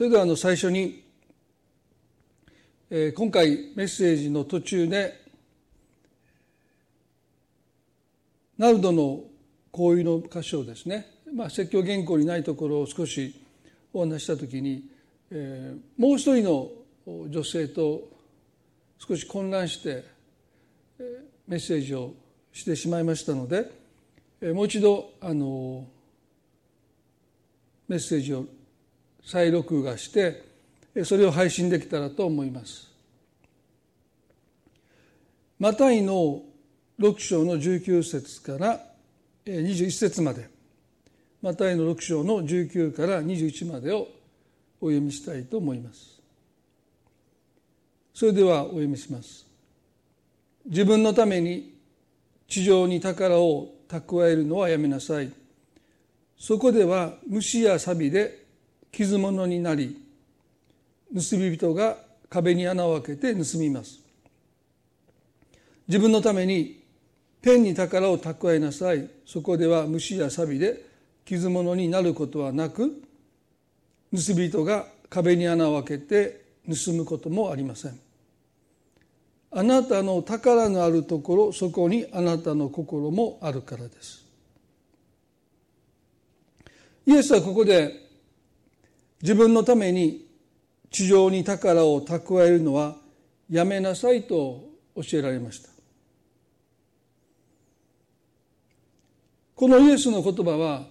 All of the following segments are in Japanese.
それではあの最初に、えー、今回メッセージの途中でナルドのこういうの箇所ですね、まあ、説教原稿にないところを少しお話した時に、えー、もう一人の女性と少し混乱して、えー、メッセージをしてしまいましたので、えー、もう一度あのメッセージを再録画してそれを配信できたらと思います。マタイの6章の19節から21節までマタイの6章の19から21までをお読みしたいと思います。それではお読みします。自分のために地上に宝を蓄えるのはやめなさい。そこでは虫や錆で傷物になり盗み人が壁に穴を開けて盗みます。自分のためにペンに宝を蓄えなさい。そこでは虫や錆で傷物になることはなく盗み人が壁に穴を開けて盗むこともありません。あなたの宝のあるところそこにあなたの心もあるからです。イエスはここで自分のために地上に宝を蓄えるのはやめなさいと教えられましたこのイエスの言葉は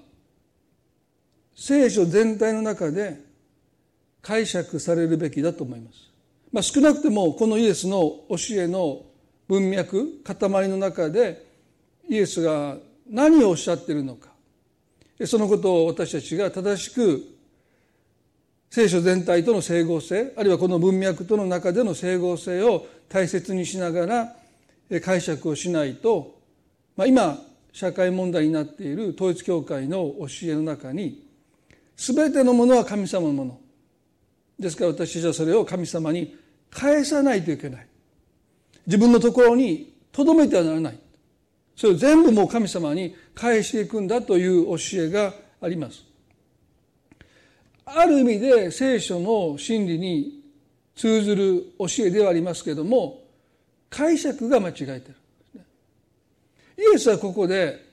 聖書全体の中で解釈されるべきだと思います。まあ、少なくてもこのイエスの教えの文脈塊の中でイエスが何をおっしゃっているのかそのことを私たちが正しく聖書全体との整合性あるいはこの文脈との中での整合性を大切にしながら解釈をしないと、まあ、今社会問題になっている統一教会の教えの中に全てのものは神様のもの。ですから私たちはそれを神様に返さないといけない。自分のところにとどめてはならない。それを全部もう神様に返していくんだという教えがあります。ある意味で聖書の真理に通ずる教えではありますけれども解釈が間違えてる。イエスはここで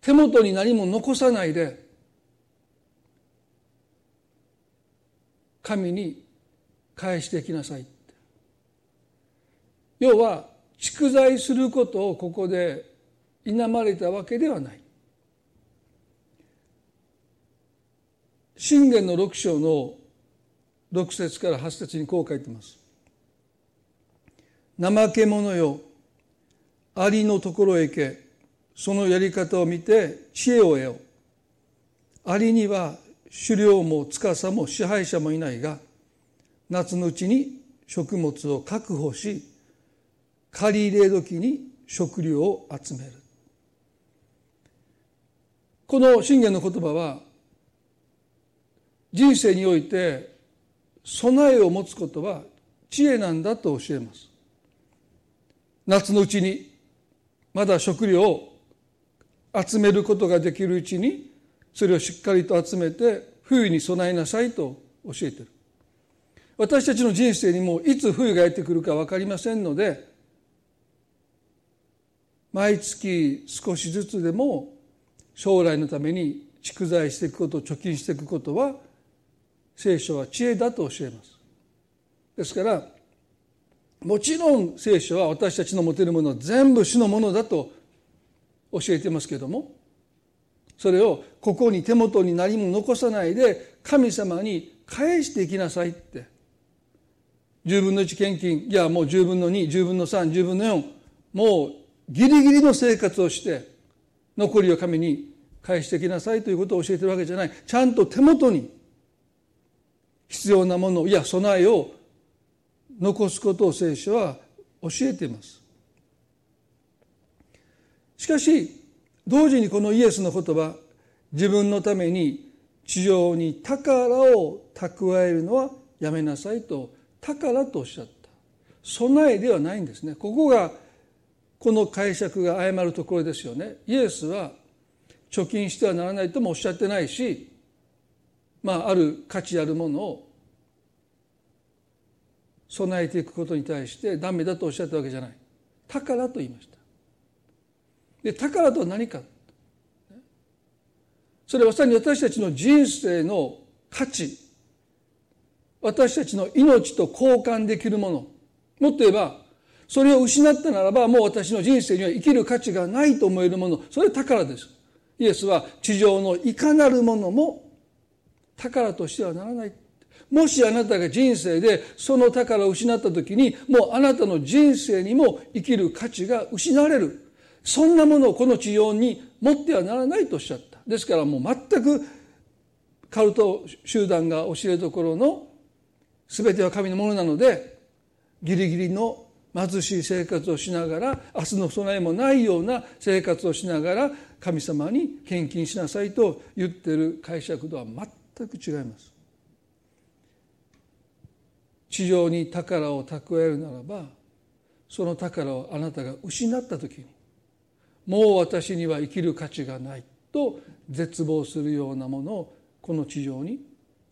手元に何も残さないで神に返してきなさい要は蓄財することをここで否まれたわけではない。信玄の六章の六節から八節にこう書いてます。怠け者よありのところへ行け。そのやり方を見て知恵を得よ。うありには狩猟も司も支配者もいないが夏のうちに食物を確保し借り入れ時に食料を集める。この信玄の言葉は人生において備えを持つことは知恵なんだと教えます。夏のうちにまだ食料を集めることができるうちにそれをしっかりと集めて冬に備えなさいと教えてる。私たちの人生にもいつ冬がやってくるか分かりませんので毎月少しずつでも将来のために蓄財していくこと貯金していくことは聖書は知恵だと教えます。ですから、もちろん聖書は私たちの持てるものは全部主のものだと教えてますけども、それをここに手元に何も残さないで神様に返していきなさいって。10分の1献金、いやもう10分の2、10分の3、10分の4、もうギリギリの生活をして残りを神に返していきなさいということを教えてるわけじゃない。ちゃんと手元に必要なものいや備えを残すことを聖書は教えています。しかし同時にこのイエスの言葉自分のために地上に宝を蓄えるのはやめなさいと宝とおっしゃった。備えではないんですね。ここがこの解釈が誤るところですよね。イエスは貯金してはならないともおっしゃってないしまあ、ある価値あるものを備えていくことに対してダメだとおっしゃったわけじゃない。宝と言いました。で宝とは何か。それはまさに私たちの人生の価値。私たちの命と交換できるもの。もっと言えばそれを失ったならばもう私の人生には生きる価値がないと思えるもの。それは宝です。イエスは地上のいかなるものも宝としてはならない。もしあなたが人生でその宝を失った時にもうあなたの人生にも生きる価値が失われる。そんなものをこの地上に持ってはならないとおっしゃった。ですからもう全くカルト集団が教えるところの全ては神のものなのでギリギリの貧しい生活をしながら明日の備えもないような生活をしながら神様に献金しなさいと言ってる解釈とは全全く違います。地上に宝を蓄えるならばその宝をあなたが失った時にもう私には生きる価値がないと絶望するようなものをこの地上に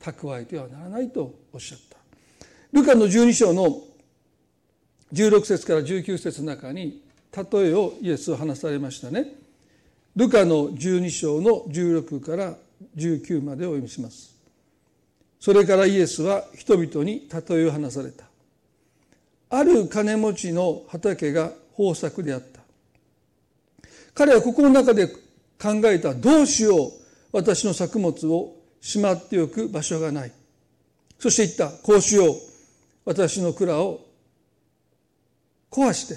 蓄えてはならないとおっしゃった。ルカの12章の16節から19節の中に例えをイエスは話されましたね。ルカの12章の16から19までお読みします。それからイエスは人々に例えを話された。ある金持ちの畑が豊作であった。彼は心の中で考えたどうしよう私の作物をしまっておく場所がない。そして言った。こうしよう私の蔵を壊して。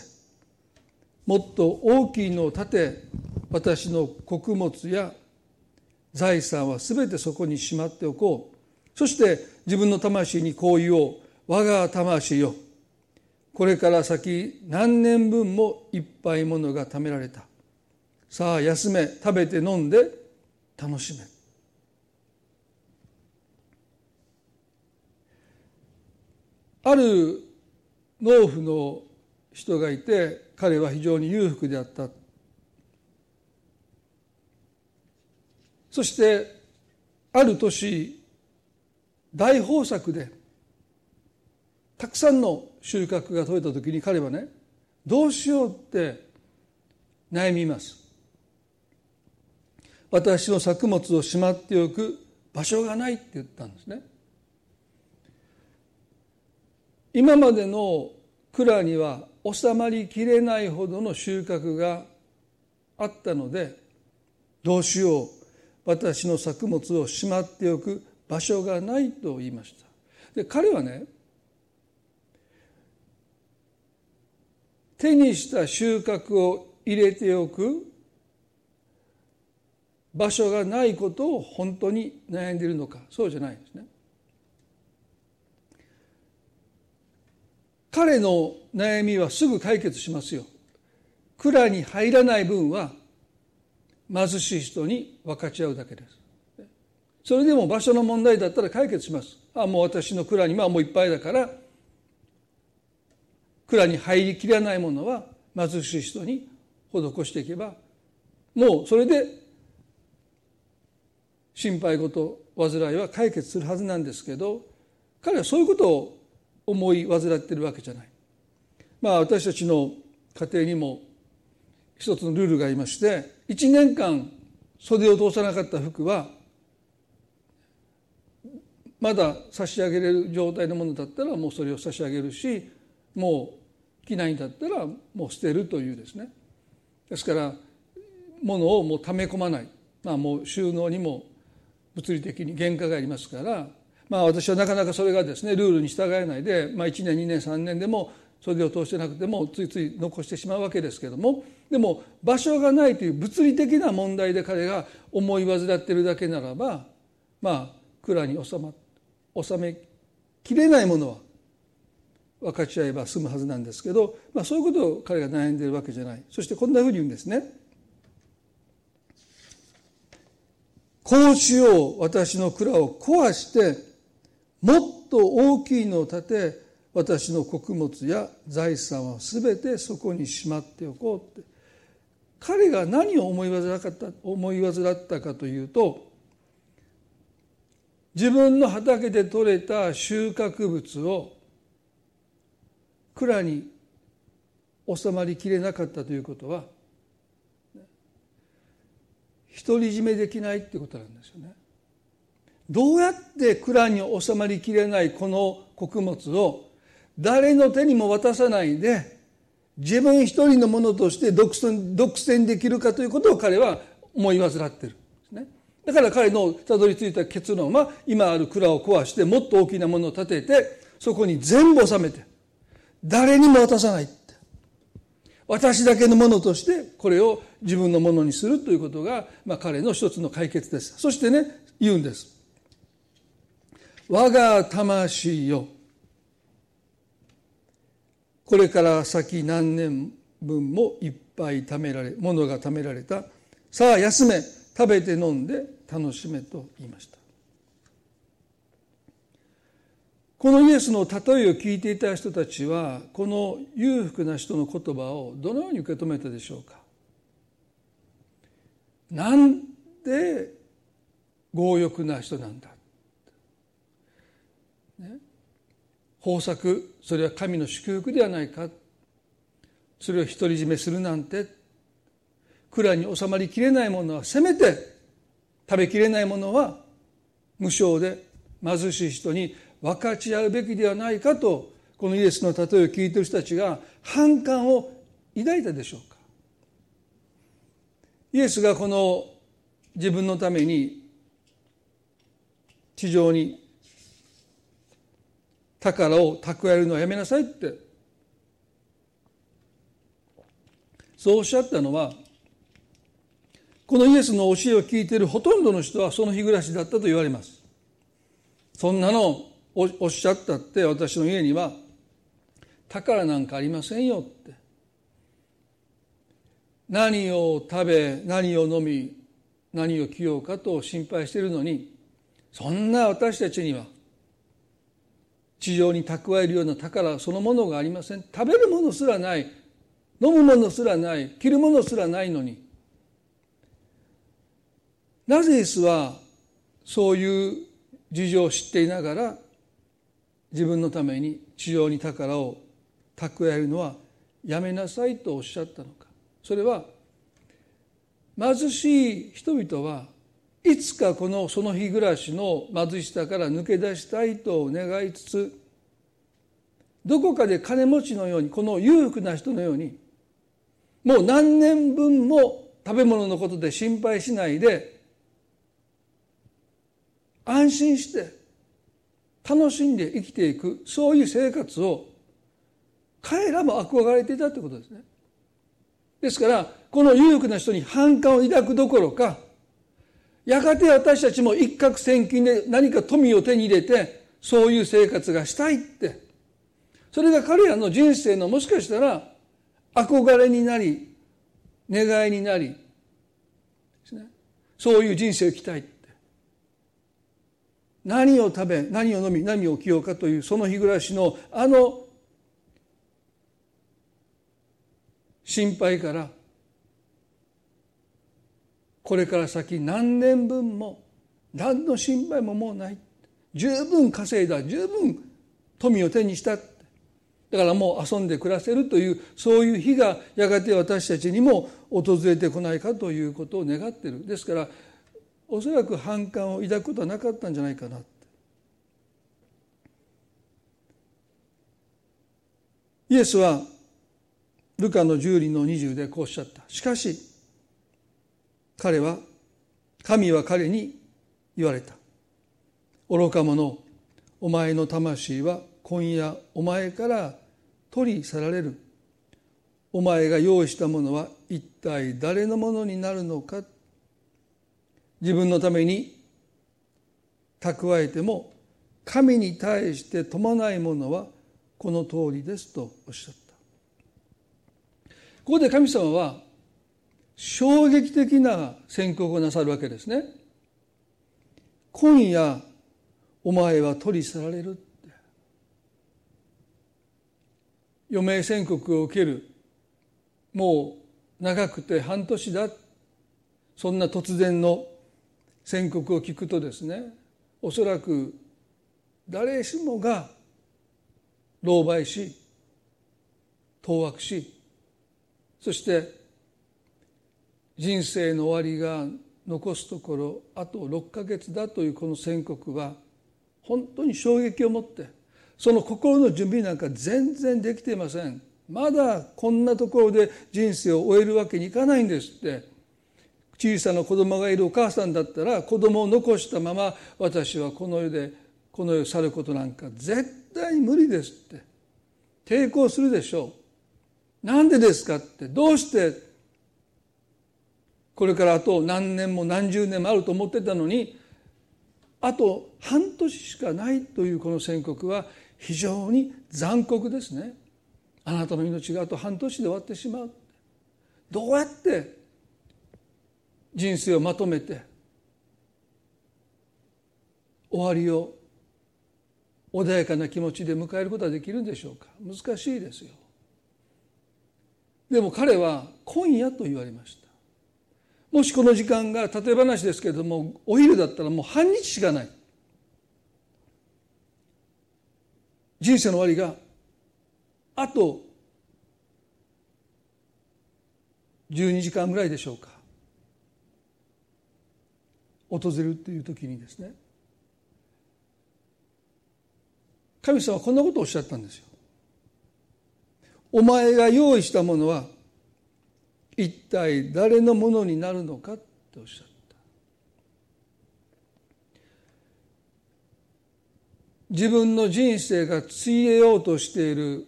もっと大きいのを建て私の穀物や財産は全てそこにしまっておこう。そして自分の魂にこう言おう我が魂よ。これから先何年分もいっぱいものが貯められた。さあ休め。食べて飲んで楽しめ。ある農夫の人がいて彼は非常に裕福であったそしてある年大豊作でたくさんの収穫が取れた時に彼はねどうしようって悩みます。私の作物をしまっておく場所がないって言ったんですね。今までの蔵には収まりきれないほどの収穫があったのでどうしよう私の作物をしまっておく場所がないと言いました。で彼はね手にした収穫を入れておく場所がないことを本当に悩んでいるのか。そうじゃないんですね。彼の悩みはすぐ解決しますよ。蔵に入らない分は貧しい人に分かち合うだけですそれでも場所の問題だったら解決しますあもう私の蔵にまあもういっぱいだから蔵に入りきらないものは貧しい人に施していけばもうそれで心配事煩いは解決するはずなんですけど彼はそういうことを思い患ってるわけじゃない。まあ私たちの家庭にも一つのルールがありまして1年間袖を通さなかった服はまだ差し上げれる状態のものだったらもうそれを差し上げるしもう着ないんだったらもう捨てるというですね。ですから物をもう溜め込まない、まあ、もう収納にも物理的に原価がありますからまあ私はなかなかそれがですねルールに従えないで、まあ、1年2年3年でも袖を通してなくてもついつい残してしまうわけですけどもでも場所がないという物理的な問題で彼が思い患ってるだけならばまあ蔵に収ま収めきれないものは分かち合えば済むはずなんですけど、まあ、そういうことを彼が悩んでるわけじゃないそしてこんなふうに言うんですね。こうしよう私の蔵を壊してもっと大きいのを建て私の穀物や財産は全てそこにしまっておこうって彼が何を思い患った思い患ったかというと自分の畑で採れた収穫物を蔵に収まりきれなかったということは独り占めできないってことなんですよね。どうやって蔵に収まりきれないこの穀物を誰の手にも渡さないで自分一人のものとして独占独占できるかということを彼は思い患ってるね。だから彼のたどり着いた結論は今ある蔵を壊してもっと大きなものを建ててそこに全部収めて誰にも渡さないって。私だけのものとしてこれを自分のものにするということが、まあ、彼の一つの解決です。そしてね言うんです。我が魂よこれから先何年分もいっぱい貯められ物が貯められた。さあ休め。食べて飲んで楽しめと言いました。このイエスの例えを聞いていた人たちはこの裕福な人の言葉をどのように受け止めたでしょうか？なんで強欲な人なんだ、ね、豊作それは神の祝福ではないか。それを独り占めするなんて。蔵に収まりきれないものはせめて食べきれないものは無償で貧しい人に分かち合うべきではないかとこのイエスの例えを聞いてる人たちが反感を抱いたでしょうか。イエスがこの自分のために地上に宝を蓄えるのはやめなさいって。そうおっしゃったのはこのイエスの教えを聞いているほとんどの人はその日暮らしだったと言われます。そんなのおっしゃったって私の家には宝なんかありませんよって。何を食べ何を飲み何を着ようかと心配しているのにそんな私たちには地上に蓄えるような宝そのものがありません。食べるものすらない。飲むものすらない。着るものすらないのに。なぜイエスはそういう事情を知っていながら自分のために地上に宝を蓄えるのはやめなさいとおっしゃったのか。それは貧しい人々はいつかこのその日暮らしの貧しさから抜け出したいと願いつつどこかで金持ちのようにこの裕福な人のようにもう何年分も食べ物のことで心配しないで安心して楽しんで生きていくそういう生活を彼らも憧れていたということですね。ですからこの裕福な人に反感を抱くどころかやがて私たちも一攫千金で何か富を手に入れてそういう生活がしたいって。それが彼らの人生のもしかしたら憧れになり願いになりそういう人生を生きたいって。何を食べ何を飲み何を着ようかというその日暮らしのあの心配からこれから先何年分も何の心配ももうない。十分稼いだ。十分富を手にしただからもう遊んで暮らせるというそういう日がやがて私たちにも訪れてこないかということを願ってる。ですからおそらく反感を抱くことはなかったんじゃないかなイエスはルカの十里の20でこうおっしゃった。しかし彼は神は彼に言われた。愚か者お前の魂は今夜お前から取り去られる。お前が用意したものは一体誰のものになるのか。自分のために蓄えても神に対して伴いものはこの通りですとおっしゃった。ここで神様は衝撃的な宣告をなさるわけですね。今夜お前は取り去られる余命宣告を受ける。もう長くて半年だ。そんな突然の宣告を聞くとですねおそらく誰しもが狼狽し当惑しそして人生の終わりが残すところあと6ヶ月だというこの宣告は本当に衝撃を持ってその心の準備なんか全然できていません。まだこんなところで人生を終えるわけにいかないんですって小さな子供がいるお母さんだったら子供を残したまま私はこの世でこの世を去ることなんか絶対無理ですって抵抗するでしょう。なんでですかってどうしてこれからあと何年も何十年もあると思ってたのにあと半年しかないというこの宣告は非常に残酷ですね。あなたの命があと半年で終わってしまう。どうやって人生をまとめて終わりを穏やかな気持ちで迎えることができるんでしょうか。難しいですよ。でも彼は今夜と言われました。もしこの時間が例え話ですけれどもお昼だったらもう半日しかない。人生の終わりが。あと12時間ぐらいでしょうか。訪れるという時にですね。神様はこんなことをおっしゃったんですよ。お前が用意したものは一体誰のものになるのかっておっしゃった。自分の人生がついえようとしている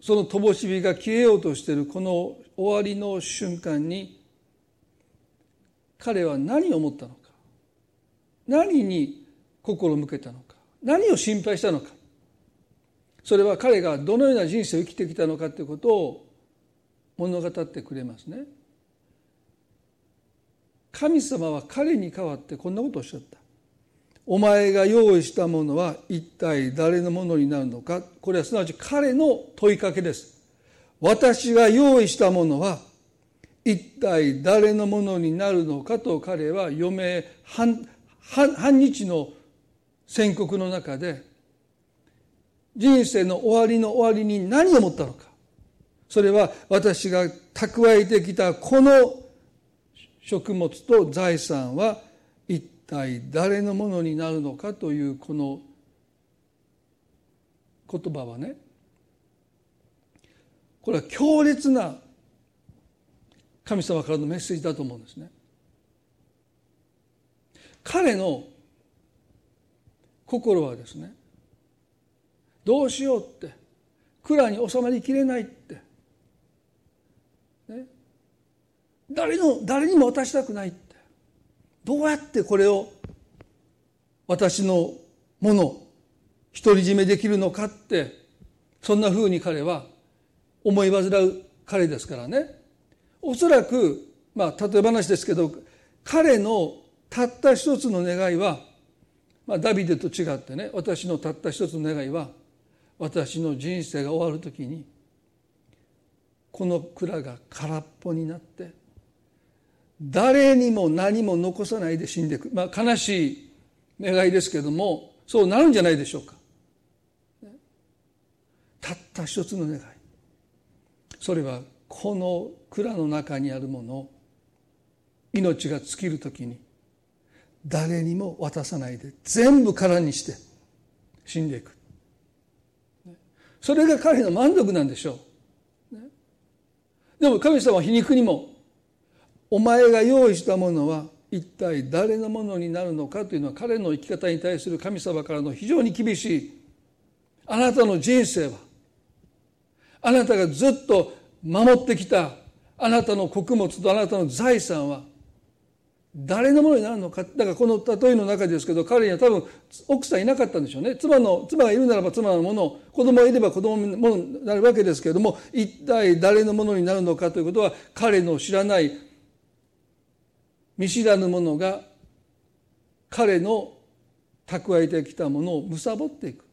その灯火が消えようとしているこの終わりの瞬間に彼は何を思ったのか。何に心を向けたのか。何を心配したのか。それは彼がどのような人生を生きてきたのかということを物語ってくれますね。神様は彼に代わってこんなことをおっしゃった。お前が用意したものは一体誰のものになるのか。これはすなわち彼の問いかけです。私が用意したものは一体誰のものになるのかと彼は余命半半日の宣告の中で人生の終わりの終わりに何を思ったのか。それは私が蓄えてきたこの食物と財産は一体誰のものになるのかというこの言葉はねこれは強烈な神様からのメッセージだと思うんですね。彼の心はですねどうしようって蔵に収まりきれないって誰の誰にも渡したくないって。どうやってこれを私のもの独り占めできるのかってそんなふうに彼は思い煩う彼ですからね。おそらくまあ例え話ですけど彼のたった一つの願いは、まあ、ダビデと違ってね私のたった一つの願いは私の人生が終わる時にこの蔵が空っぽになって誰にも何も残さないで死んでいく、まあ、悲しい願いですけれどもそうなるんじゃないでしょうか。たった一つの願い。それはこの蔵の中にあるもの命が尽きる時に誰にも渡さないで全部空にして死んでいく。それが彼の満足なんでしょう。でも神様は皮肉にもお前が用意したものは一体誰のものになるのかというのは彼の生き方に対する神様からの非常に厳しいあなたの人生は。あなたがずっと守ってきたあなたの穀物とあなたの財産は誰のものになるのかだからこの例えの中ですけど彼には多分奥さんいなかったんでしょうね。妻の妻がいるならば妻のもの子供がいれば子供のものになるわけですけれども一体誰のものになるのかということは彼の知らない見知らぬ者が彼の蓄えてきたものを貪っていく。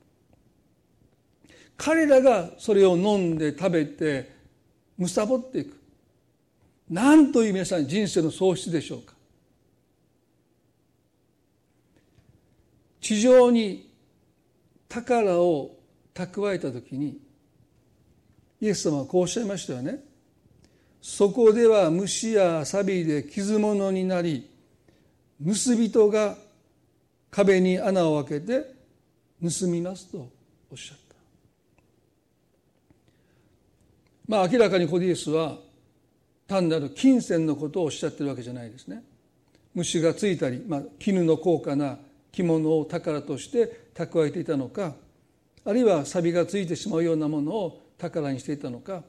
彼らがそれを飲んで食べて貪っていく。何という皆さん人生の喪失でしょうか。地上に宝を蓄えた時にイエス様はこうおっしゃいましたよね。そこでは虫や錆で傷物になり盗人が壁に穴を開けて盗みますとおっしゃった。まあ明らかにコディエスは単なる金銭のことをおっしゃってるわけじゃないですね。虫がついたり、まあ、絹の高価な着物を宝として蓄えていたのかあるいは錆がついてしまうようなものを宝にしていたのか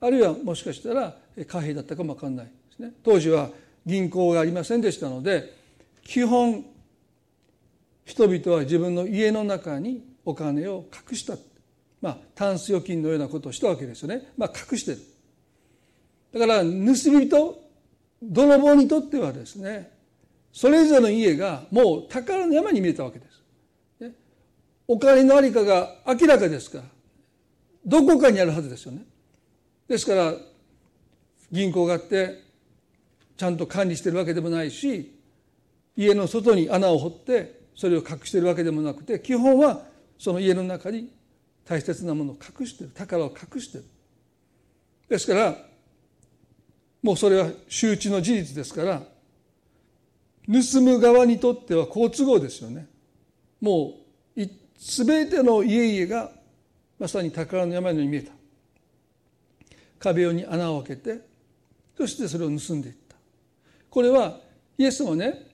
あるいはもしかしたら貨幣だったかも分かんないですね。当時は銀行がありませんでしたので基本人々は自分の家の中にお金を隠した。まあタンス預金のようなことをしたわけですよね。まあ隠してる。だから盗人泥棒にとってはですねそれぞれの家がもう宝の山に見えたわけです。お金のありかが明らかですからどこかにあるはずですよね。ですから銀行があってちゃんと管理してるわけでもないし家の外に穴を掘ってそれを隠してるわけでもなくて基本はその家の中に大切なものを隠してる宝を隠してる。ですからもうそれは周知の事実ですから盗む側にとっては好都合ですよね。もう全ての家々がまさに宝の山のように見えた。壁に穴を開けてそしてそれを盗んでいった。これはイエスもね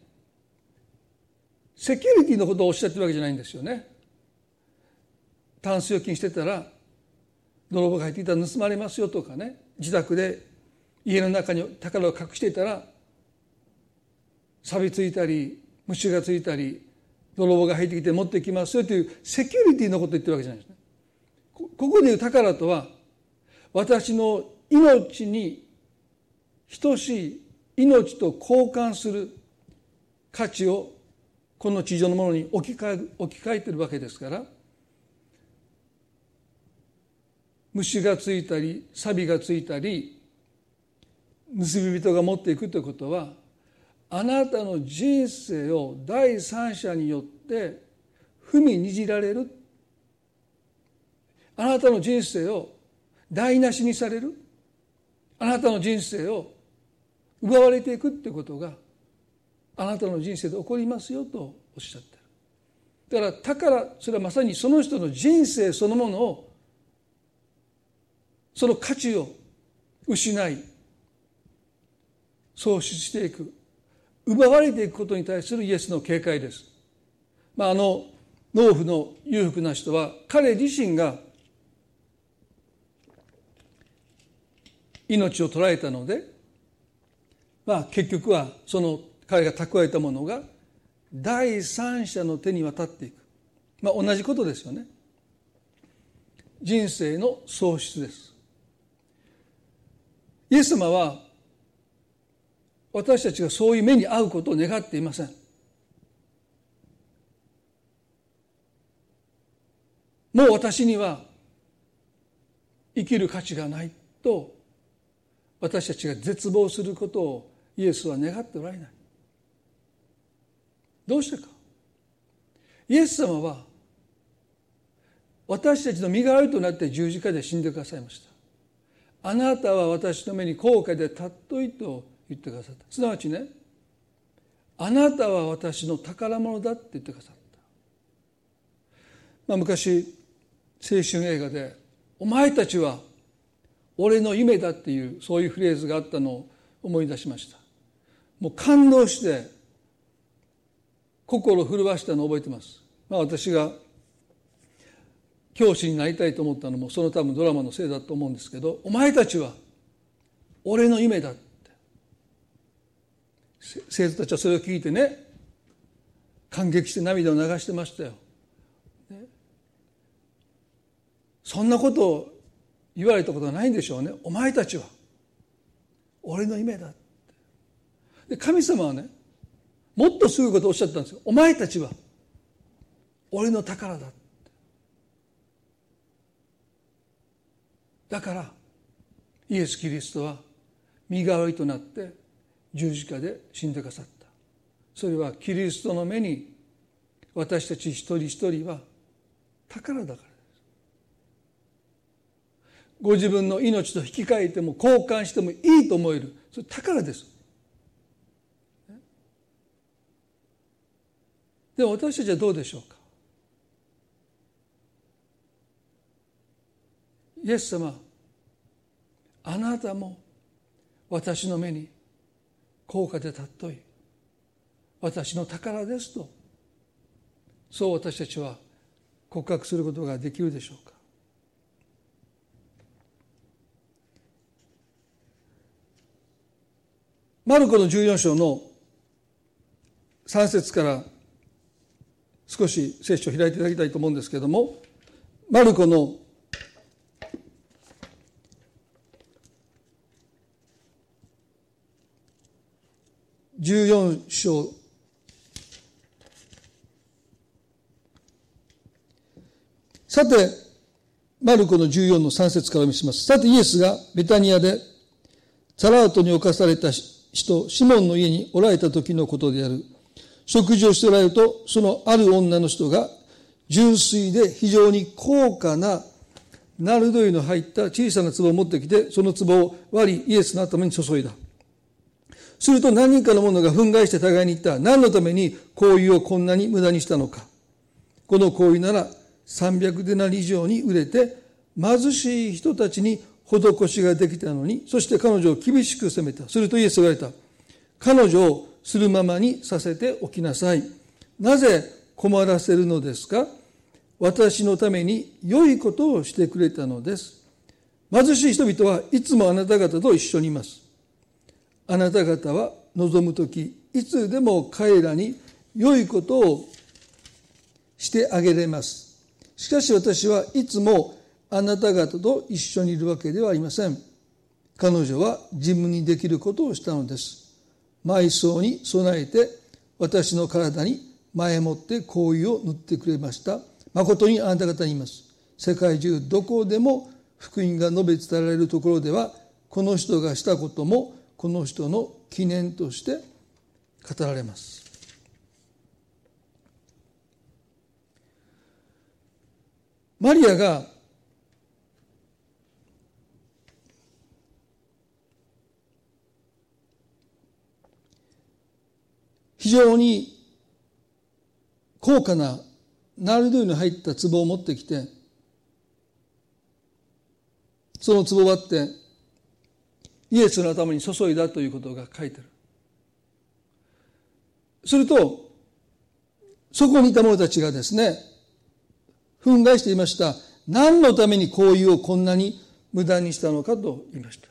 セキュリティのことをおっしゃってるわけじゃないんですよね。タンス預金してたら泥棒が入っていたら盗まれますよとかね。自宅で家の中に宝を隠していたら錆びついたり虫がついたり泥棒が入ってきて持ってきますよというセキュリティのことを言ってるわけじゃないですね。ここでいう宝とは私の命に等しい命と交換する価値をこの地上のものに置き換え置き換えてるわけですから虫がついたり錆がついたり盗み人が持っていくということはあなたの人生を第三者によって踏みにじられる。あなたの人生を台無しにされる。あなたの人生を奪われていくってことがあなたの人生で起こりますよとおっしゃってるだから宝それはまさにその人の人生そのものをその価値を失い喪失していく奪われていくことに対するイエスの警戒です。まあ、あの農夫の裕福な人は彼自身が命を捉えたので、まあ、結局はその彼が蓄えたものが第三者の手に渡っていく、まあ、同じことですよね。人生の喪失です。イエス様は私たちがそういう目に遭うことを願っていません。もう私には生きる価値がないと私たちが絶望することをイエスは願っておられない。どうしてか。イエス様は私たちの身代わりとなって十字架で死んでくださいました。あなたは私の目に高価で尊いと言ってくださった。すなわちねあなたは私の宝物だって言ってくださった、まあ、昔青春映画で「お前たちは俺の夢だ」っていうそういうフレーズがあったのを思い出しました。もう感動して心震わしたのを覚えてます、まあ、私が教師になりたいと思ったのもその多分ドラマのせいだと思うんですけど「お前たちは俺の夢だって」生徒たちはそれを聞いてね感激して涙を流してましたよ。そんなことを言われたことがないんでしょうね。お前たちは俺の夢だって。で神様はねもっとすごいことをおっしゃったんですよ。お前たちは俺の宝だ。だからイエス・キリストは身代わりとなって十字架で死んでくださったそれはキリストの目に私たち一人一人は宝だからですご自分の命と引き換えても交換してもいいと思えるそれ宝ですで私たちはどうでしょうか？イエス様あなたも私の目に高価で尊い私の宝ですとそう私たちは告白することができるでしょうか？マルコの14章の3節から少し聖書を開いていただきたいと思うんですけれどもマルコの14章さて、マルコの14の3節から見せます。さて、イエスがベタニアで、ザラートに侵された人、シモンの家におられた時のことである。食事をしておられると、そのある女の人が、純粋で非常に高価なナルド油の入った小さな壺を持ってきて、その壺を割りイエスの頭に注いだ。すると何人かの者が憤慨して互いに言った。何のために香油をこんなに無駄にしたのか。この香油なら300デナリ以上に売れて貧しい人たちに施しができたのにそして彼女を厳しく責めたするとイエスが言われた彼女をするままにさせておきなさい。なぜ困らせるのですか？私のために良いことをしてくれたのです。貧しい人々はいつもあなた方と一緒にいます。あなた方は望む時いつでも彼らに良いことをしてあげれます。しかし私はいつもあなた方と一緒にいるわけではありません。彼女は自分にできることをしたのです。埋葬に備えて私の体に前もって香油を塗ってくれました。誠にあなた方に言います。世界中どこでも福音が述べ伝えられるところではこの人がしたこともこの人の記念として語られます。マリアが非常に高価なナルドゥに入った壺を持ってきてその壺を割ってイエスの頭に注いだということが書いてるするとそこにいた者たちがですね憤慨していました。何のためにこういうをこんなに無駄にしたのかと言いました。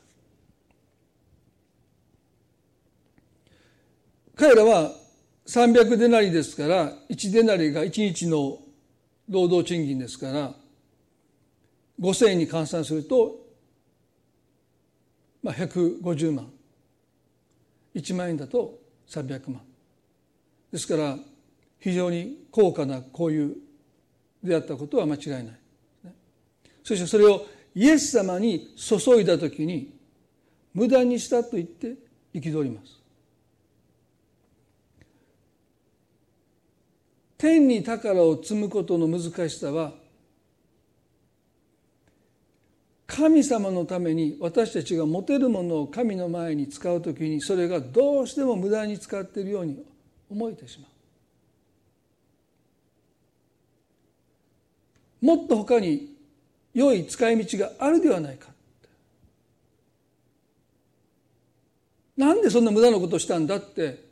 彼らは300デナリですから1デナリが1日の労働賃金ですから5000円に換算すると、まあ、150万1万円だと300万ですから非常に高価なこういうであったことは間違いない。そしてそれをイエス様に注いだ時に無駄にしたと言って憤ります。天に宝を積むことの難しさは神様のために私たちが持てるものを神の前に使う時にそれがどうしても無駄に使っているように思えてしまう。もっと他に良い使い道があるではないかなんでそんな無駄なことをしたんだって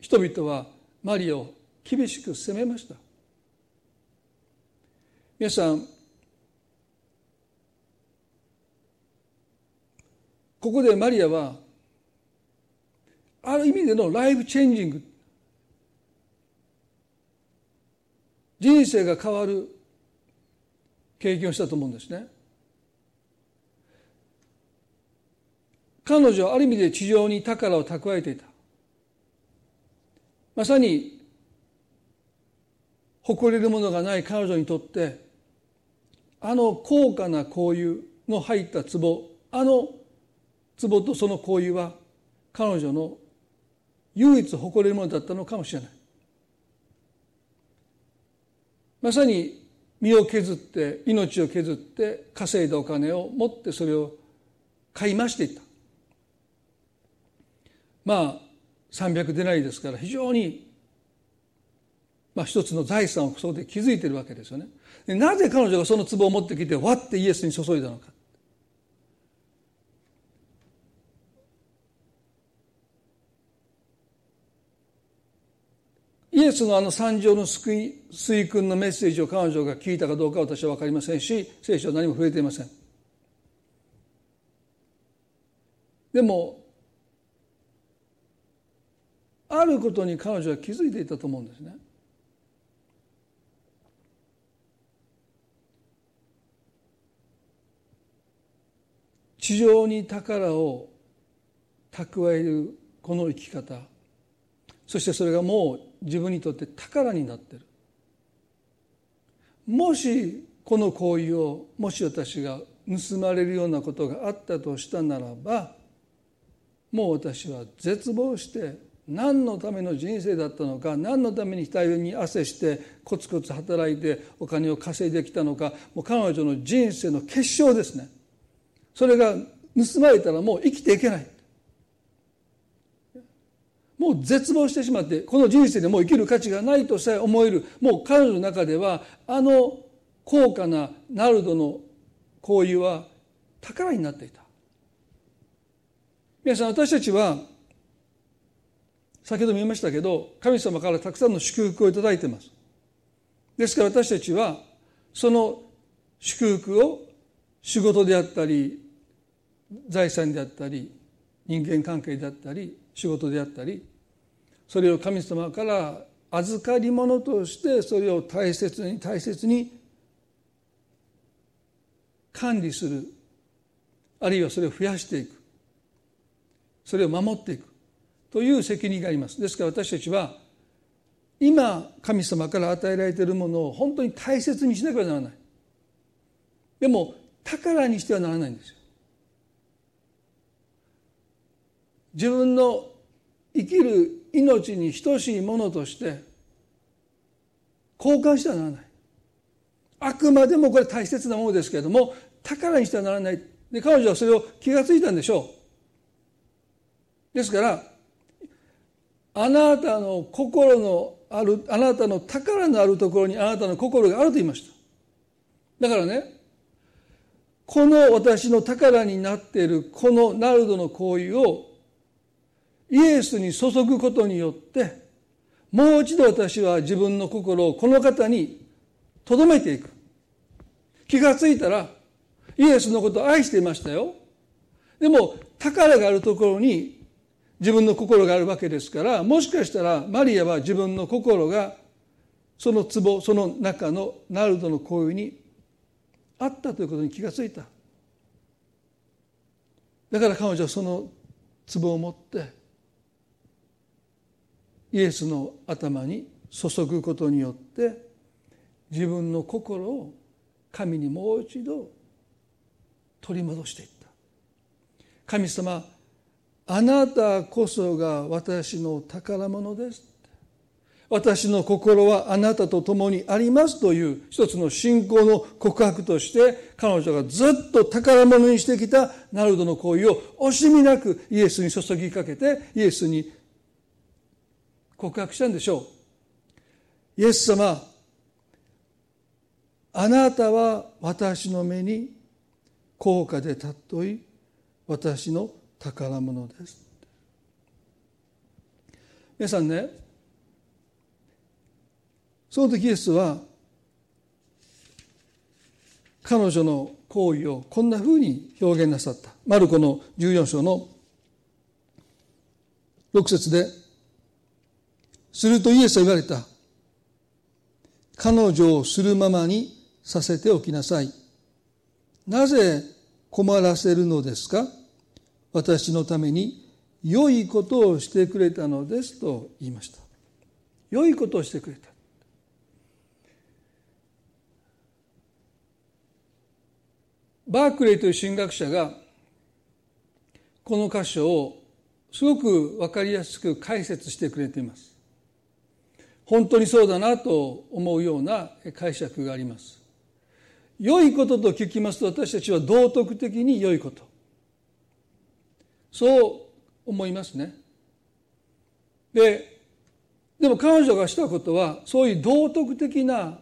人々はマリアを厳しく責めました皆さんここでマリアはある意味でのライフチェンジング人生が変わる経験をしたと思うんですね。彼女はある意味で地上に宝を蓄えていた。まさに誇れるものがない彼女にとってあの高価な香油の入った壺あの壺とその香油は彼女の唯一誇れるものだったのかもしれない。まさに身を削って命を削って稼いだお金を持ってそれを買い増していったまあ300でないですから非常にまあ一つの財産をそこで築いてるわけですよね。なぜ彼女がその壺を持ってきてわってイエスに注いだのか。イエスのあの三条の救い水訓のメッセージを彼女が聞いたかどうか私は分かりませんし聖書は何も触れていません。でもあることに彼女は気づいていたと思うんですね。地上に宝を蓄えるこの生き方。そしてそれがもう自分にとって宝になってる。もしこの行為をもし私が盗まれるようなことがあったとしたならばもう私は絶望して何のための人生だったのか何のために額に汗してコツコツ働いてお金を稼いできたのかもう彼女の人生の結晶ですね。それが盗まれたらもう生きていけない。もう絶望してしまってこの人生でもう生きる価値がないとさえ思える。もう彼女の中ではあの高価なナルドの行為は宝になっていた。皆さん私たちは先ほども言いましたけど神様からたくさんの祝福をいただいてます。ですから私たちはその祝福を仕事であったり財産であったり人間関係であったり仕事であったりそれを神様から預かり物としてそれを大切に大切に管理する。あるいはそれを増やしていく。それを守っていく。という責任があります。ですから私たちは今神様から与えられているものを本当に大切にしなければならない。でも宝にしてはならないんですよ。自分の生きる命に等しいものとして交換してはならない。あくまでもこれ大切なものですけれども宝にしてはならない。で彼女はそれを気が付いたんでしょう。ですからあなたの心のあるあなたの宝のあるところにあなたの心があると言いました。だからねこの私の宝になっているこのナルドの行為をイエスに注ぐことによってもう一度私は自分の心をこの方に留めていく。気がついたらイエスのことを愛していましたよ。でも宝があるところに自分の心があるわけですからもしかしたらマリアは自分の心がその壺その中のナルドの行為にあったということに気がついた。だから彼女はその壺を持ってイエスの頭に注ぐことによって自分の心を神にもう一度取り戻していった。神様あなたこそが私の宝物です。私の心はあなたと共にありますという一つの信仰の告白として彼女がずっと宝物にしてきたナルドの行為を惜しみなくイエスに注ぎかけてイエスに告白したんでしょう。イエス様あなたは私の目に高価で尊い私の宝物です。皆さんねその時イエスは彼女の行為をこんなふうに表現なさった。マルコの14章の6節でするとイエスは言われた。彼女をするままにさせておきなさい。なぜ困らせるのですか？私のために良いことをしてくれたのですと言いました。良いことをしてくれた。バークレーという神学者がこの箇所をすごく分かりやすく解説してくれています。本当にそうだなと思うような解釈があります。良いことと聞きますと私たちは道徳的に良いこと。そう思いますね。で、でも彼女がしたことはそういう道徳的な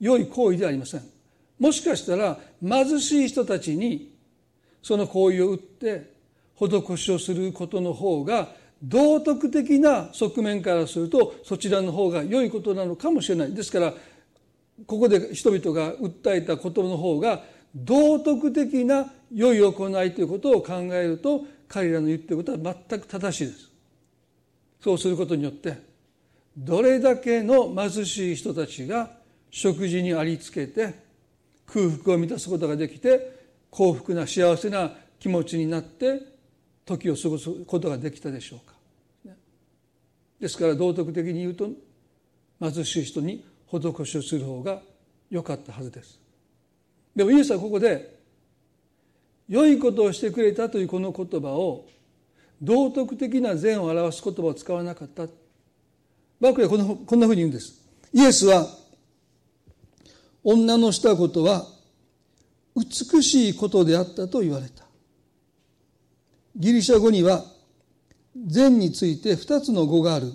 良い行為ではありません。もしかしたら貧しい人たちにその行為を打って施しをすることの方が道徳的な側面からするとそちらの方が良いことなのかもしれない。ですからここで人々が訴えたことの方が道徳的な良い行いということを考えると彼らの言ってることは全く正しいです。そうすることによってどれだけの貧しい人たちが食事にありつけて空腹を満たすことができて幸福な幸せな気持ちになって時を過ごすことができたでしょうか。ですから道徳的に言うと貧しい人に施しをする方が良かったはずです。でもイエスはここで良いことをしてくれたというこの言葉を道徳的な善を表す言葉を使わなかった。バークレはこのこんなふうに言うんです。イエスは女のしたことは美しいことであったと言われた。ギリシャ語には善について二つの語がある。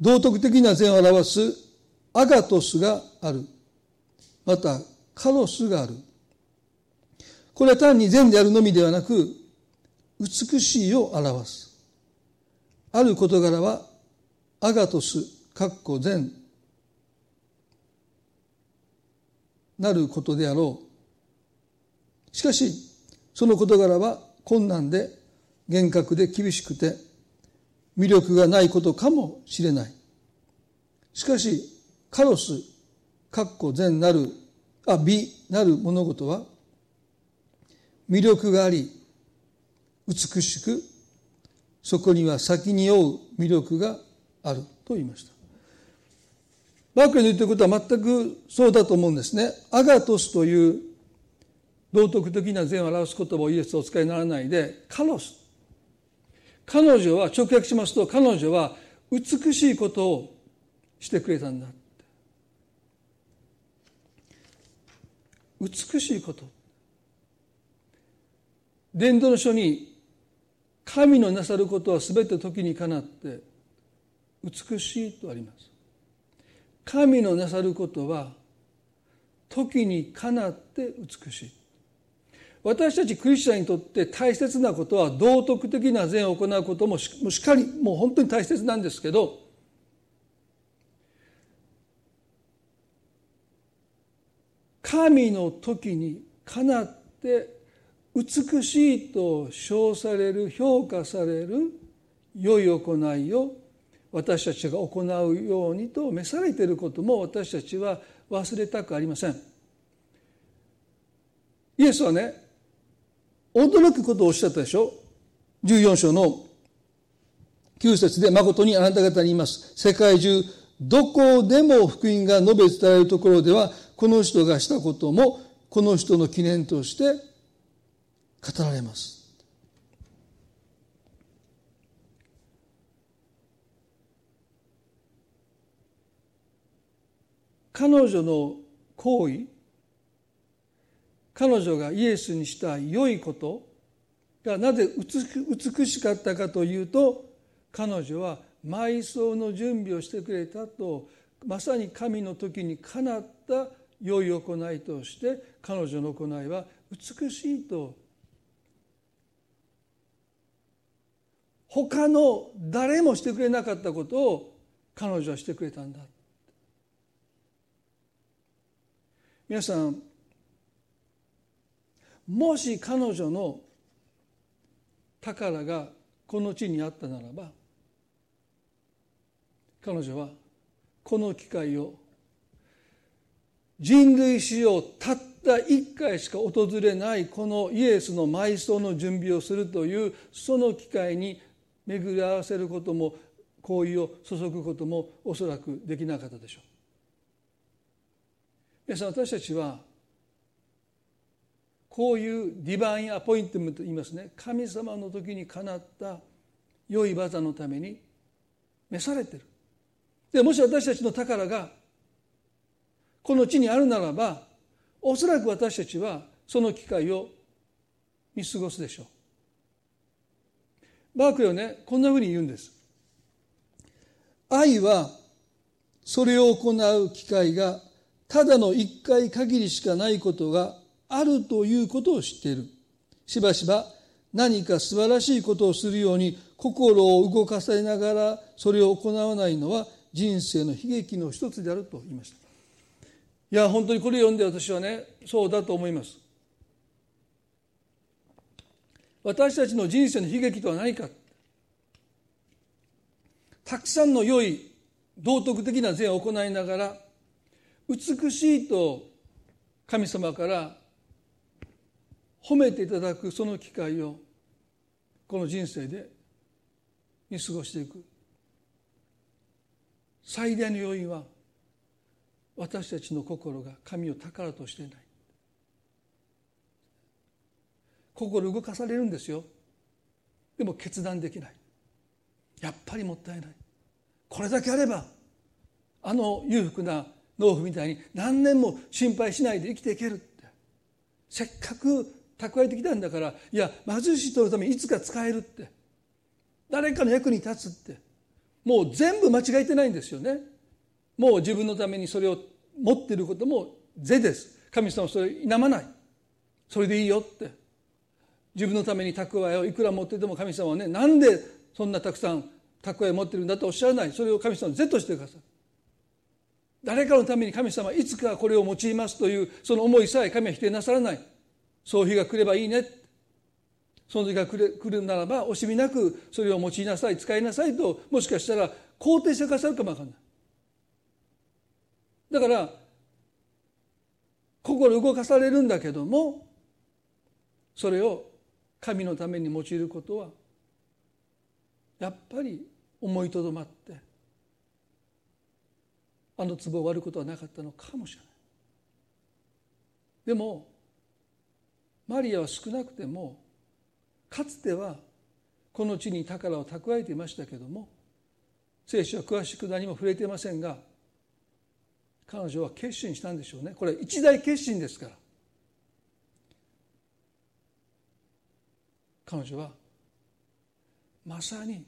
道徳的な善を表すアガトスがある。またカロスがある。これは単に善であるのみではなく、美しいを表す。ある事柄はアガトス、かっこ善なることであろう。しかし、その事柄は困難で厳格で厳しくて魅力がないことかもしれない。しかし、カロス、かっこ善なる、あ、美なる物事は魅力があり、美しく、そこには先に追う魅力があると言いました。バークレーの言ってることは全くそうだと思うんですね。アガトスという道徳的な善を表す言葉をイエスはお使いにならないで、カロス。彼女は、直訳しますと、彼女は美しいことをしてくれたんだ。美しいこと。伝道の書に、神のなさることは全て時にかなって美しいとあります。神のなさることは時にかなって美しい。私たちクリスチャンにとって大切なことは道徳的な善を行うこともしっかりもう本当に大切なんですけど神の時にかなって美しいと称される評価される良い行いを私たちが行うようにと召されていることも私たちは忘れたくありません。イエスはね驚くことをおっしゃったでしょ？14章の9節で誠にあなた方に言います。世界中どこでも福音が述べ伝えるところではこの人がしたこともこの人の記念として語られます。彼女の行為彼女がイエスにした良いことがなぜ美しかったかというと彼女は埋葬の準備をしてくれたとまさに神の時にかなった良い行いとして彼女の行いは美しいと。他の誰もしてくれなかったことを彼女はしてくれたんだ。皆さんもし彼女の宝がこの地にあったならば彼女はこの機会を人類史上たった一回しか訪れないこのイエスの埋葬の準備をするというその機会に巡り合わせることも行為を注ぐこともおそらくできなかったでしょう。皆さん私たちはこういうディバインアポイントメントと言いますね。神様の時にかなった良い技のために召されてる。でもし私たちの宝がこの地にあるならばおそらく私たちはその機会を見過ごすでしょう。バークはねこんなふうに言うんです。愛はそれを行う機会がただの一回限りしかないことがあるということを知っている。しばしば何か素晴らしいことをするように心を動かされながらそれを行わないのは人生の悲劇の一つであると言いました。いや本当にこれ読んで私はねそうだと思います。私たちの人生の悲劇とは何か。たくさんの良い道徳的な善を行いながら美しいと神様から褒めていただくその機会をこの人生で見過ごしていく。最大の要因は私たちの心が神を宝としていない。心動かされるんですよ。でも決断できない。やっぱりもったいない。これだけあればあの裕福な農夫みたいに何年も心配しないで生きていけるって。せっかく蓄えてきたんだからいや貧しい人のためにいつか使えるって。誰かの役に立つって。もう全部間違えてないんですよね。もう自分のためにそれを持ってることも是です。神様それ否まない。それでいいよって。自分のために蓄えをいくら持ってても神様はねなんでそんなたくさん蓄えを持ってるんだとおっしゃらない。それを神様は是としてください誰かのために神様はいつかこれを用いますというその思いさえ神は否定なさらない。そういう日が来ればいいね。その時が来る来るならば惜しみなくそれを用いなさい使いなさいともしかしたら肯定してくださるかもわかんない。だから心動かされるんだけどもそれを神のために用いることはやっぱり思いとどまってあの壺を割ることはなかったのかもしれない。でもマリアは少なくてもかつてはこの地に宝を蓄えていましたけども聖書は詳しく何も触れていませんが彼女は決心したんでしょうね。これ一大決心ですから。彼女はまさに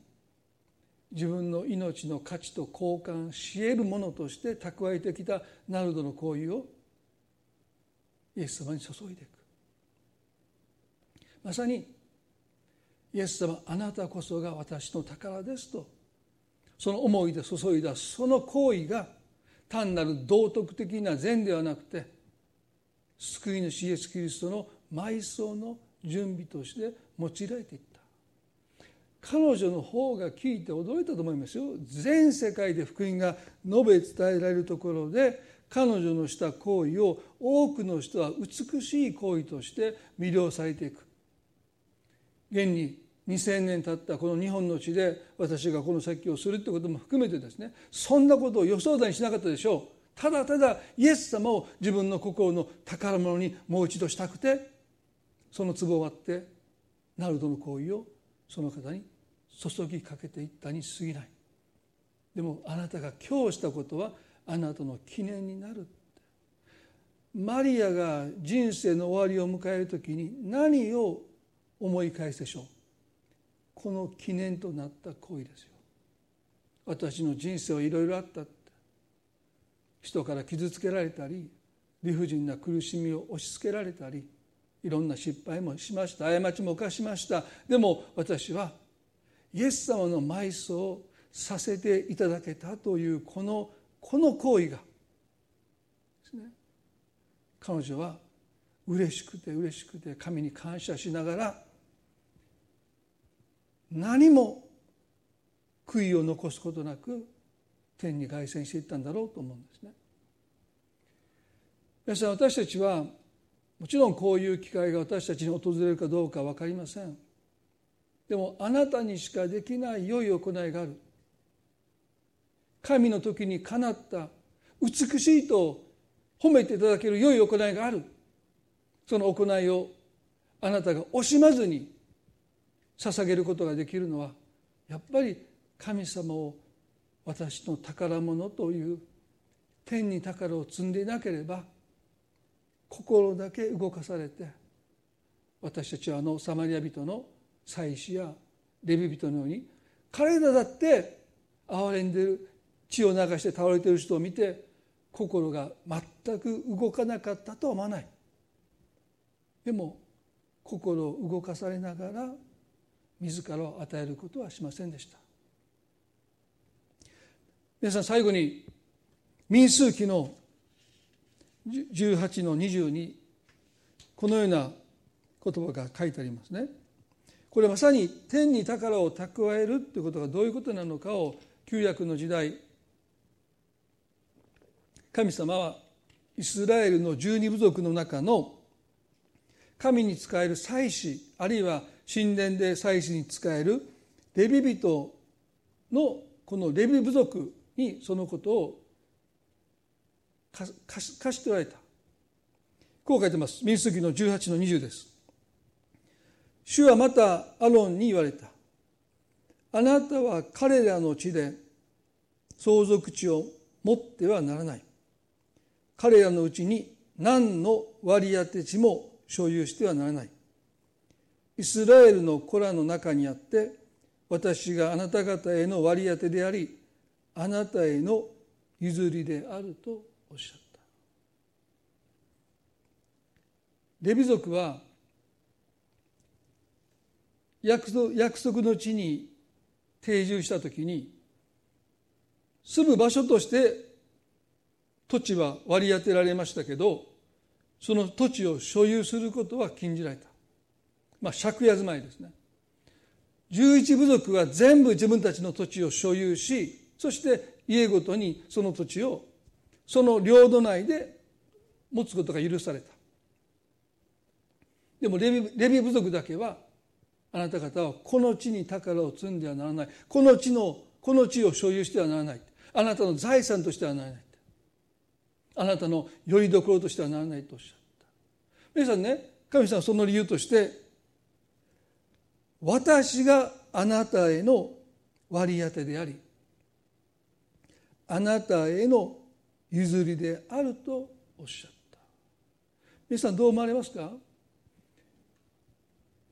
自分の命の価値と交換し得るものとして蓄えてきたナルドの行為をイエス様に注いでいく。まさにイエス様あなたこそが私の宝ですとその思いで注いだその行為が単なる道徳的な善ではなくて救い主イエス・キリストの埋葬の準備として用いられていった。彼女の方が聞いて驚いたと思いますよ。全世界で福音が述べ伝えられるところで彼女のした行為を多くの人は美しい行為として魅了されていく。現に2000年経ったこの日本の地で私がこの説教をするってことも含めてですねそんなことを予想だにしなかったでしょう。ただただイエス様を自分の心の宝物にもう一度したくてその壺を割ってナルドの行為をその方に注ぎかけていったに過ぎない。でもあなたが今日したことはあなたの記念になるマリアが人生の終わりを迎える時に何を思い返すでしょう。この記念となった行為ですよ。私の人生はいろいろあったって。人から傷つけられたり理不尽な苦しみを押し付けられたりいろんな失敗もしました。過ちも犯しました。でも私はイエス様の埋葬させていただけたというこのこの行為がですね。彼女は嬉しくて嬉しくて神に感謝しながら何も悔いを残すことなく天に凱旋していったんだろうと思うんですね。皆さん私たちはもちろんこういう機会が私たちに訪れるかどうか分かりません。でもあなたにしかできない良い行いがある。神の時にかなった美しいと褒めていただける良い行いがある。その行いをあなたが惜しまずに捧げることができるのはやっぱり神様を私の宝物という天に宝を積んでいなければ心だけ動かされて私たちはあのサマリア人の祭司やレビ人のように彼らだって憐れんでる血を流して倒れている人を見て心が全く動かなかったとは思わない。でも心を動かされながら自らを与えることはしませんでした皆さん最後に民数記の18の22このような言葉が書いてありますね。これまさに天に宝を蓄えるということがどういうことなのかを旧約の時代神様はイスラエルの十二部族の中の神に仕える祭司あるいは神殿で祭司に仕えるレビ人のこのレビ部族にそのことを貸しておられた。こう書いてます。民数記の18の20です。主はまたアロンに言われた。あなたは彼らの地で相続地を持ってはならない。彼らのうちに何の割り当て地も所有してはならない。イスラエルの子らの中にあって私があなた方への割り当てでありあなたへの譲りであるとおっしゃった。レビ族は約束の地に定住した時に住む場所として土地は割り当てられましたけどその土地を所有することは禁じられた。まあ借家住まいですね。11部族は全部自分たちの土地を所有しそして家ごとにその土地をその領土内で持つことが許された。でもレビレビ部族だけはあなた方はこの地に宝を積んではならない。この地のこの地を所有してはならない。あなたの財産としてはならない。あなたのよりどころとしてはならないとおっしゃった。皆さんね神様はその理由として私があなたへの割り当てでありあなたへの譲りであるとおっしゃった。皆さんどう思われますか？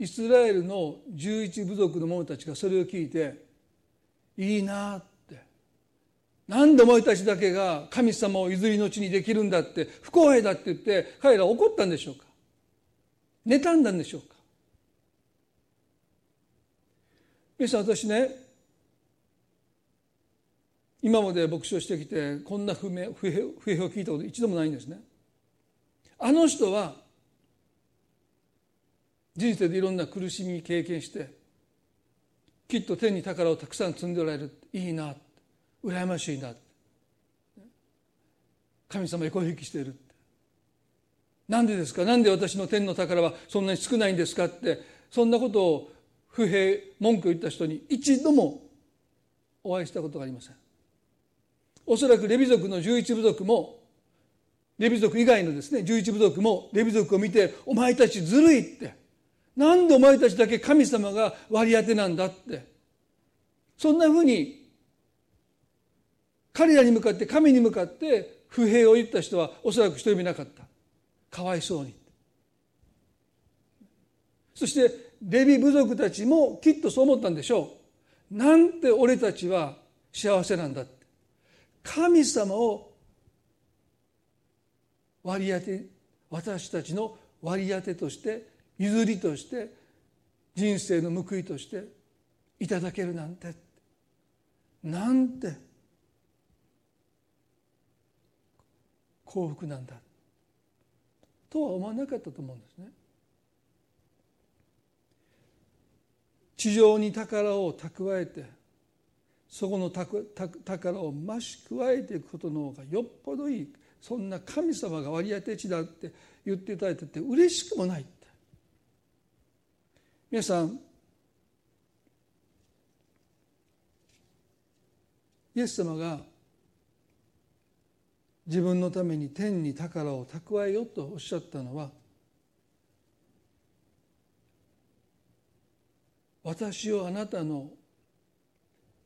イスラエルの11部族の者たちがそれを聞いていいなって。何でお前たちだけが神様を譲りの地にできるんだって不公平だって言って彼ら怒ったんでしょうか？妬んだんでしょうか？皆さん私ね。今まで牧師をしてきてこんな不明不平を聞いたこと一度もないんですね。あの人は人生でいろんな苦しみ経験してきっと天に宝をたくさん積んでおられる。いいな。羨ましいな。神様へ声引きしている。なんでですか？なんで私の天の宝はそんなに少ないんですか？ってそんなことを不平文句を言った人に一度もお会いしたことがありません。おそらくレビ族の11部族もレビ族以外のですね11部族もレビ族を見て「お前たちずるい」って「なんでお前たちだけ神様が割り当てなんだ」ってそんなふうに彼らに向かって神に向かって不平を言った人はおそらく一人もいなかった。かわいそうに。そしてレビ部族たちもきっとそう思ったんでしょう。なんて俺たちは幸せなんだ神様を割り当て私たちの割り当てとして譲りとして人生の報いとしていただけるなんて。なんて幸福なんだ。とは思わなかったと思うんですね。地上に宝を蓄えてそこの宝を増し加えていくことの方がよっぽどいい。そんな神様が割り当て地だって言っていただいてて嬉しくもないって。皆さんイエス様が自分のために天に宝を蓄えよとおっしゃったのは私をあなたの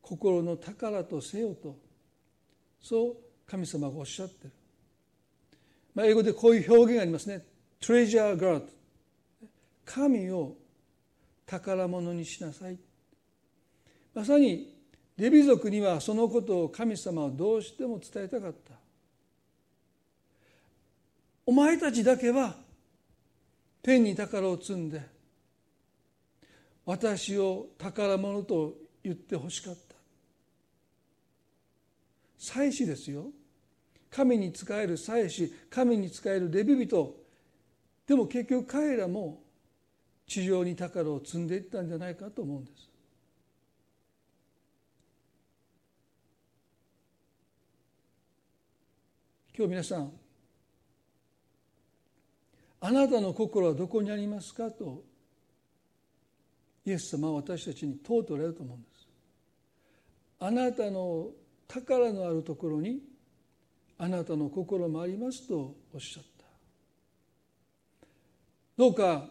心の宝とせよとそう神様がおっしゃってる、まあ、英語でこういう表現がありますね。Treasure God 神を宝物にしなさい。まさにレビ族にはそのことを神様はどうしても伝えたかった。お前たちだけは天に宝を積んで私を宝物と言ってほしかった。祭司ですよ。神に仕える祭司神に仕えるレビ人。でも結局彼らも地上に宝を積んでいったんじゃないかと思うんです。今日皆さんあなたの心はどこにありますかとイエス様は私たちに問うておられると思うんです。あなたの宝のあるところにあなたの心もありますとおっしゃった。どうか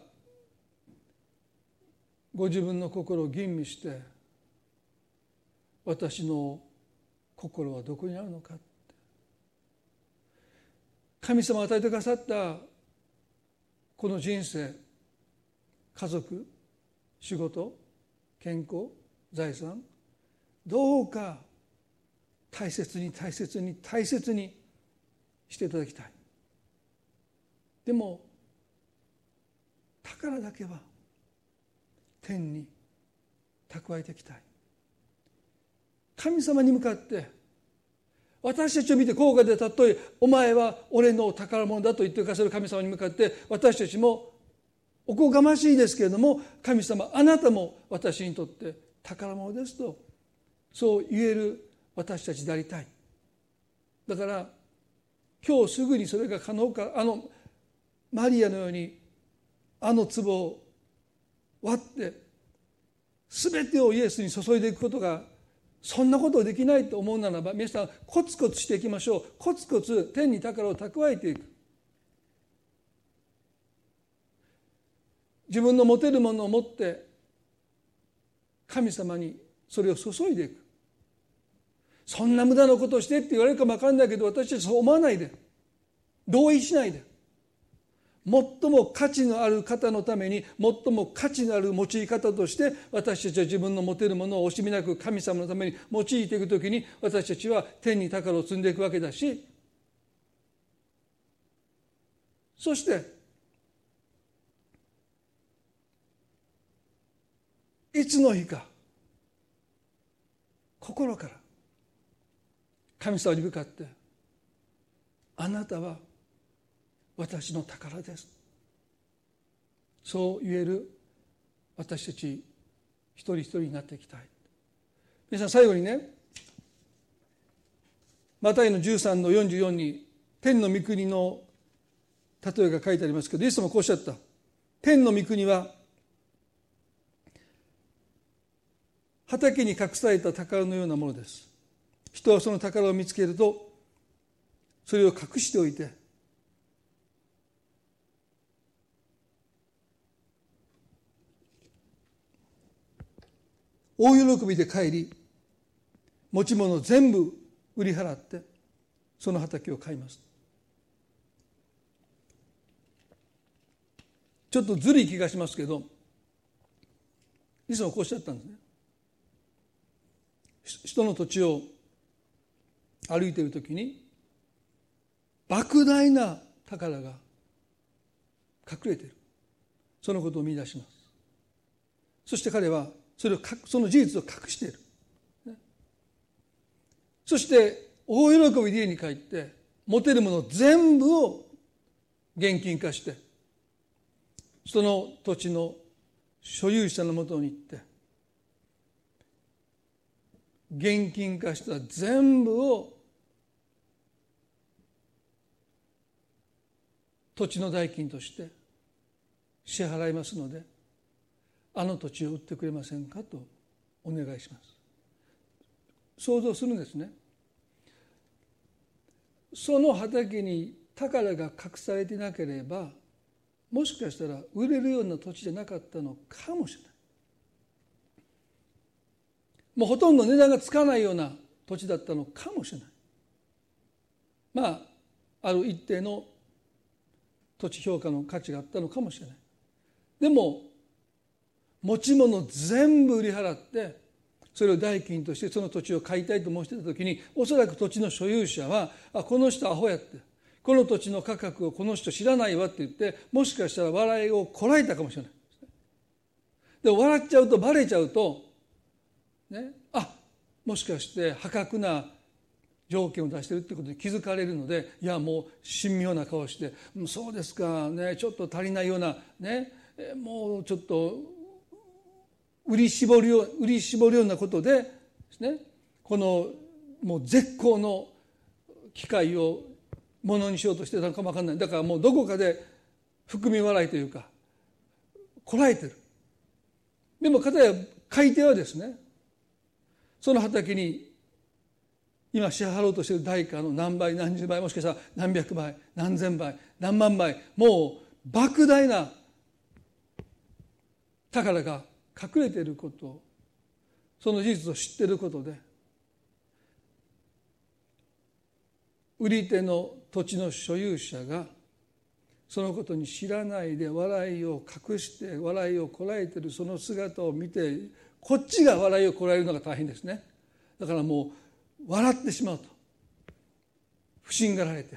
ご自分の心を吟味して私の心はどこにあるのか神様が与えてくださったこの人生家族仕事健康財産どうか大切に大切に大切にしていただきたい。でも宝だけは天に蓄えていきたい。神様に向かって私たちを見て高価でたとえお前は俺の宝物だと言ってくださる神様に向かって私たちもおこがましいですけれども神様あなたも私にとって宝物ですとそう言える私たちでありたい。だから今日すぐにそれが可能かあのマリアのようにあの壺を割って全てをイエスに注いでいくことがそんなことできないと思うならば皆さんコツコツしていきましょう。コツコツ天に宝を蓄えていく。自分の持てるものを持って神様にそれを注いでいく。そんな無駄なことをしてって言われるかも分かんないけど私たちはそう思わないで。同意しないで。最も価値のある方のために最も価値のある用い方として私たちは自分の持てるものを惜しみなく神様のために用いていくときに私たちは天に宝を積んでいくわけだし。そしていつの日か心から神様に向かってあなたは私の宝です。そう言える私たち一人一人になっていきたい。皆さん最後にねマタイの13の44に天の御国の例えが書いてありますけどイエスもこうおっしゃった。天の御国は畑に隠された宝のようなものです。人はその宝を見つけるとそれを隠しておいて大喜びで帰り持ち物全部売り払ってその畑を買います。ちょっとずるい気がしますけどいつもこうおっしゃったんですね。人の土地を歩いている時に莫大な宝が隠れている。そのことを見出します。そして彼はそれをその事実を隠している、そして大喜びで家に帰って持てるもの全部を現金化してその土地の所有者のもとに行って現金化した全部を土地の代金として支払いますのであの土地を売ってくれませんかとお願いします。想像するんですね。その畑に宝が隠されていなければもしかしたら売れるような土地じゃなかったのかもしれない。もうほとんど値段がつかないような土地だったのかもしれない。まあある一定の土地評価の価値があったのかもしれない。でも持ち物全部売り払ってそれを代金としてその土地を買いたいと申してた時におそらく土地の所有者はあこの人アホやってこの土地の価格をこの人知らないわって言ってもしかしたら笑いをこらえたかもしれない。で笑っちゃうとバレちゃうとね。あもしかして破格な条件を出してるってことに気づかれるのでいやもう神妙な顔して「そうですかねちょっと足りないようなねもうちょっと売り絞るよう売り絞るようなことでねこのもう絶好の機会をものにしようとしてたのかも分かんない。だからもうどこかで含み笑いというかこらえてる。でも片や買い手はですねその畑に今支払おうとしている代価の何倍何十倍もしかしたら何百倍何千倍何万倍もう莫大な宝が隠れていることその事実を知っていることで売り手の土地の所有者がそのことに知らないで笑いを隠して笑いをこらえているその姿を見てこっちが笑いをこらえるのが大変ですね。だからもう笑ってしまうと。不審がられて。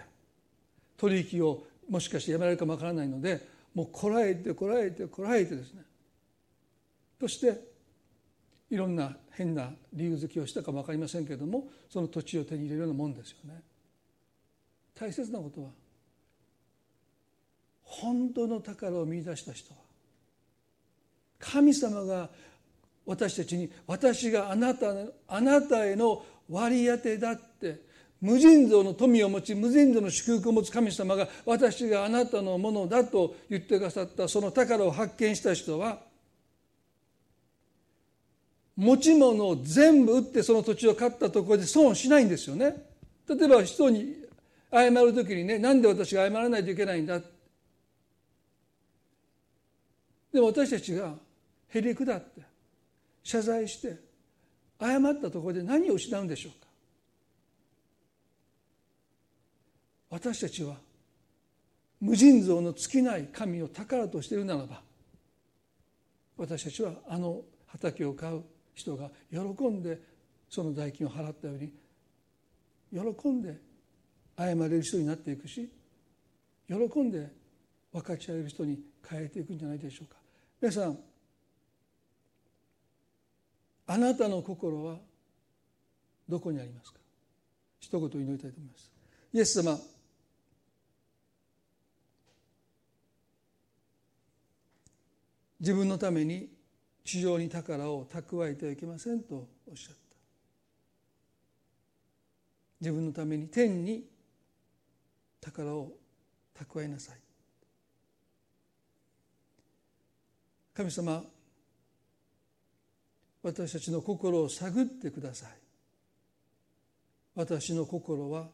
取引をもしかしてやめられるかもわからないのでもうこらえてこらえてこらえてですね。そしていろんな変な理由付けをしたかも分かりませんけれどもその土地を手に入れるようなもんですよね。大切なことは本当の宝を見出した人は神様が私たちに私があなたあなたへの割り当てだって無尽蔵の富を持ち無尽蔵の祝福を持つ神様が私があなたのものだと言ってくださったその宝を発見した人は持ち物を全部売ってその土地を買ったところで損しないんですよね。例えば人に謝る時にねなんで私が謝らないといけないんだでも私たちがへり下って謝罪して謝ったところで何を失うんでしょうか？私たちは無尽蔵の尽きない神を宝としているならば私たちはあの畑を買う人が喜んでその代金を払ったように喜んで謝れる人になっていくし喜んで分かち合える人に変えていくんじゃないでしょうか。皆さんあなたの心はどこにありますか？一言祈りたいと思います。イエス様。自分のために地上に宝を蓄えてはいけませんとおっしゃった。自分のために天に宝を蓄えなさい。神様私たちの心を探ってください。私の心は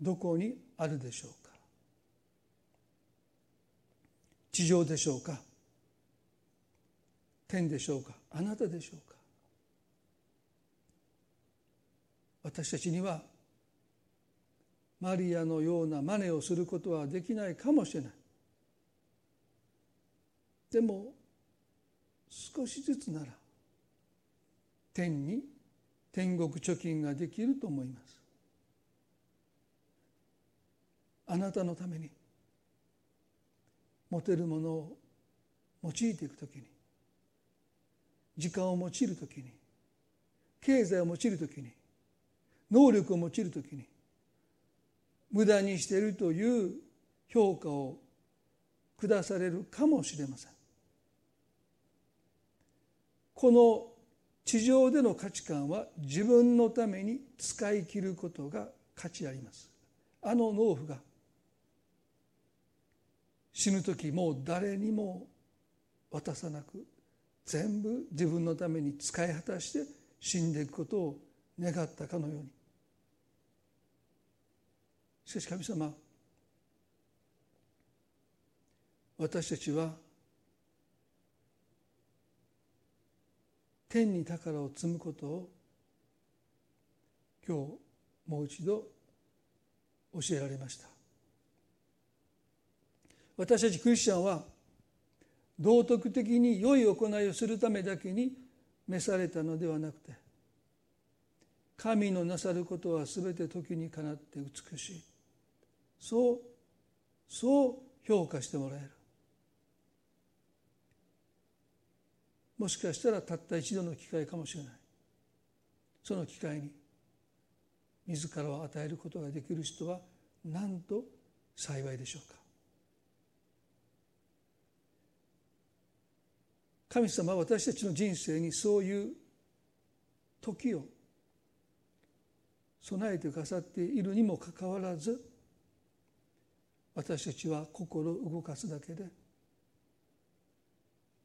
どこにあるでしょうか？地上でしょうか？天でしょうか？あなたでしょうか？私たちにはマリアのような真似をすることはできないかもしれない。でも少しずつなら天に天国貯金ができると思います。あなたのために持てるものを用いていくときに時間を用いるときに経済を用いるときに能力を用いるときに無駄にしているという評価を下されるかもしれません。この地上での価値観は自分のために使い切ることが価値あります。あの農夫が死ぬ時もう誰にも渡さなく全部自分のために使い果たして死んでいくことを願ったかのように。しかし神様私たちは天に宝を積むことを今日もう一度教えられました。私たちクリスチャンは道徳的に良い行いをするためだけに召されたのではなくて神のなさることは全て時にかなって美しい。そうそう評価してもらえる。もしかしたらたった一度の機会かもしれない。その機会に自らを与えることができる人はなんと幸いでしょうか。神様は私たちの人生にそういう時を備えてくださっているにもかかわらず私たちは心を動かすだけで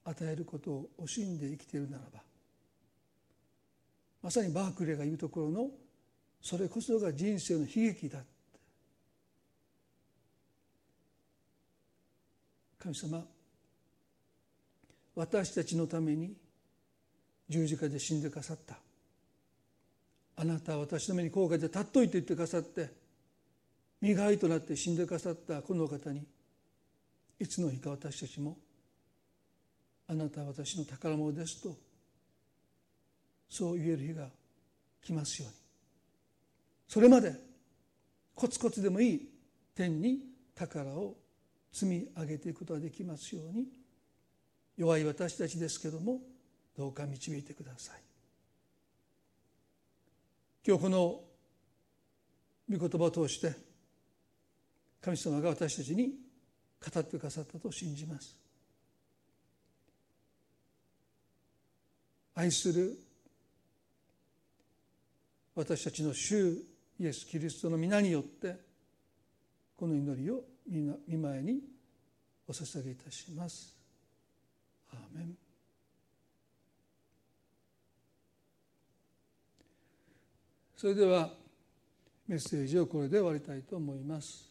与えることを惜しんで生きているならばまさにバークレーが言うところのそれこそが人生の悲劇だ神様私たちのために十字架で死んでくださった。あなたは私の目に高価で立っといて言ってくださって身代わりとなって死んでくださったこの方にいつの日か私たちもあなたは私の宝物ですとそう言える日が来ますように。それまでコツコツでもいい天に宝を積み上げていくことができますように。弱い私たちですけどもどうか導いてください。今日この御言葉を通して神様が私たちに語ってくださったと信じます。愛する私たちの主イエス・キリストの皆によってこの祈りを見舞いにお捧げいたします。アーメンそれではメッセージをこれで終わりたいと思います。